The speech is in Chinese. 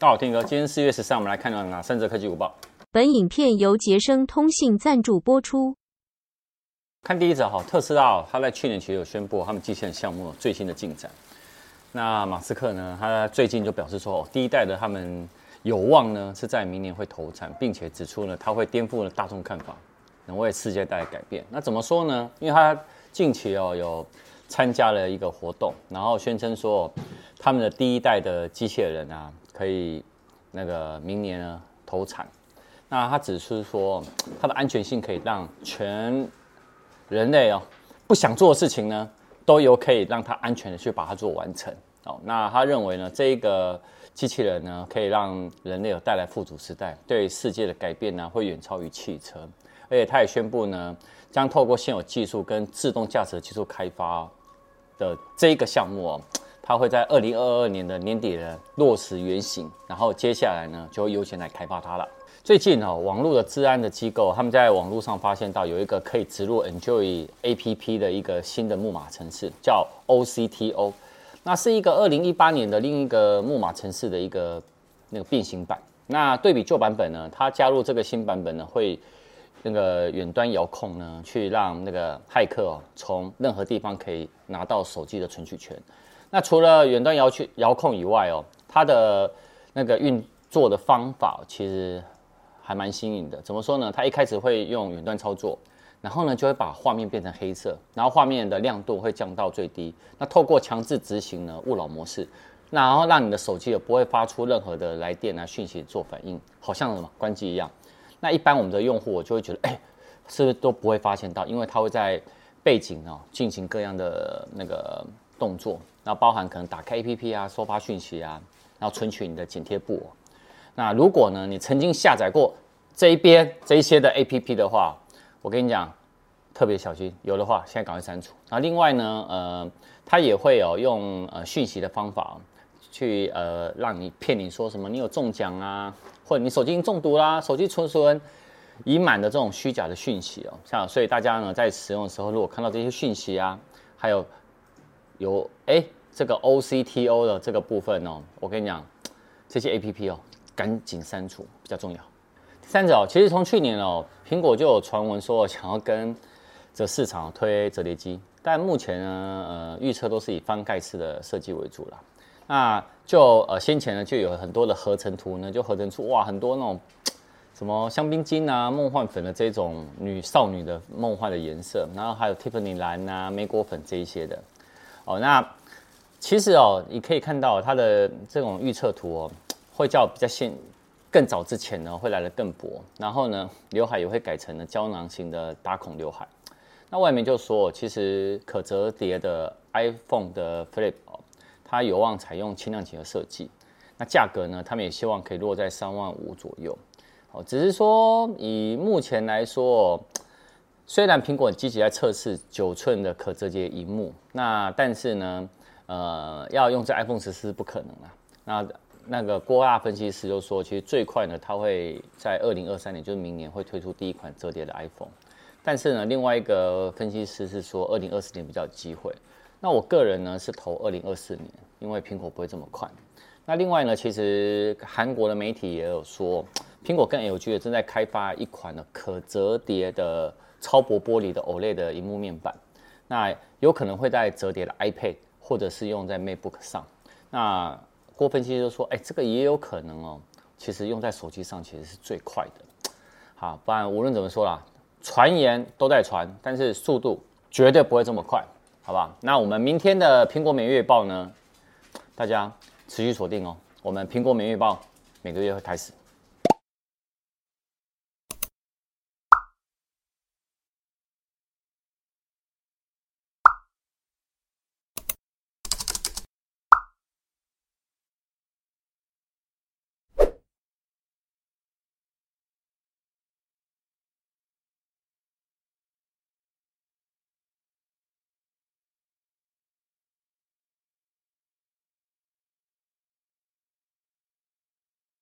大家好，听哥，今天四月十三，我们来看哪三则科技午报。本影片由杰生通信赞助播出。看第一则哈，特斯拉他在去年其实有宣布他们机器人项目最新的进展。那马斯克呢，他最近就表示说，第一代的他们有望呢是在明年会投产，并且指出呢，他会颠覆了大众看法，能为世界带来改变。那怎么说呢？因为他近期哦有参加了一个活动，然后宣称说他们的第一代的机器人啊。可以，那个明年呢投产，那他只是说它的安全性可以让全人类哦不想做的事情呢，都有可以让它安全的去把它做完成哦。那他认为呢，这一个机器人呢可以让人类有带来富足时代，对世界的改变呢会远超于汽车，而且他也宣布呢，将透过现有技术跟自动驾驶技术开发的这一个项目哦。它会在二零二二年的年底呢落实原型，然后接下来呢就会优先来开发它了。最近哦，网络的治安的机构他们在网络上发现到有一个可以植入 Enjoy APP 的一个新的木马程式，叫 OCTO。那是一个二零一八年的另一个木马程式的一个那个变形版。那对比旧版本呢，它加入这个新版本呢，会那个远端遥控呢，去让那个骇客哦从任何地方可以拿到手机的存取权。那除了远端遥去遥控以外哦，它的那个运作的方法其实还蛮新颖的。怎么说呢？它一开始会用远端操作，然后呢就会把画面变成黑色，然后画面的亮度会降到最低。那透过强制执行呢勿扰模式，那然后让你的手机也不会发出任何的来电啊讯息做反应，好像什么关机一样。那一般我们的用户我就会觉得，哎，是不是都不会发现到？因为它会在背景哦进行各样的那个动作。那包含可能打开 APP 啊，收发讯息啊，然后存取你的剪贴簿。那如果呢，你曾经下载过这一边这一些的 APP 的话，我跟你讲，特别小心，有的话现在赶快删除。那另外呢，呃，它也会有用呃讯息的方法去呃让你骗你说什么你有中奖啊，或者你手机中毒啦，手机储存已满的这种虚假的讯息哦。像所以大家呢在使用的时候，如果看到这些讯息啊，还有有哎。这个 OCTO 的这个部分哦，我跟你讲，这些 APP 哦，赶紧删除比较重要。第三者哦，其实从去年哦，苹果就有传闻说想要跟这市场推折叠机，但目前呢，呃，预测都是以翻盖式的设计为主了。那就呃先前呢就有很多的合成图呢，就合成出哇很多那种什么香槟金啊、梦幻粉的这种女少女的梦幻的颜色，然后还有 Tiffany 蓝啊、莓果粉这一些的哦，那。其实哦，你可以看到它的这种预测图哦，会较比较现更早之前呢，会来得更薄。然后呢，刘海也会改成了胶囊型的打孔刘海。那外面就说，其实可折叠的 iPhone 的 Flip 哦，它有望采用轻量级的设计。那价格呢，他们也希望可以落在三万五左右。哦，只是说以目前来说，虽然苹果积极在测试九寸的可折叠萤幕，那但是呢。呃，要用在 iPhone 十四是不可能了。那那个郭大分析师就说，其实最快呢，它会在二零二三年，就是明年会推出第一款折叠的 iPhone。但是呢，另外一个分析师是说，二零二四年比较有机会。那我个人呢是投二零二四年，因为苹果不会这么快。那另外呢，其实韩国的媒体也有说，苹果跟 LG 也正在开发一款呢可折叠的超薄玻璃的 OLED 的荧幕面板，那有可能会在折叠的 iPad。或者是用在 MacBook 上，那郭分析就说，哎，这个也有可能哦。其实用在手机上其实是最快的。好，不然无论怎么说啦，传言都在传，但是速度绝对不会这么快，好吧？那我们明天的苹果每月报呢，大家持续锁定哦。我们苹果每月报每个月会开始。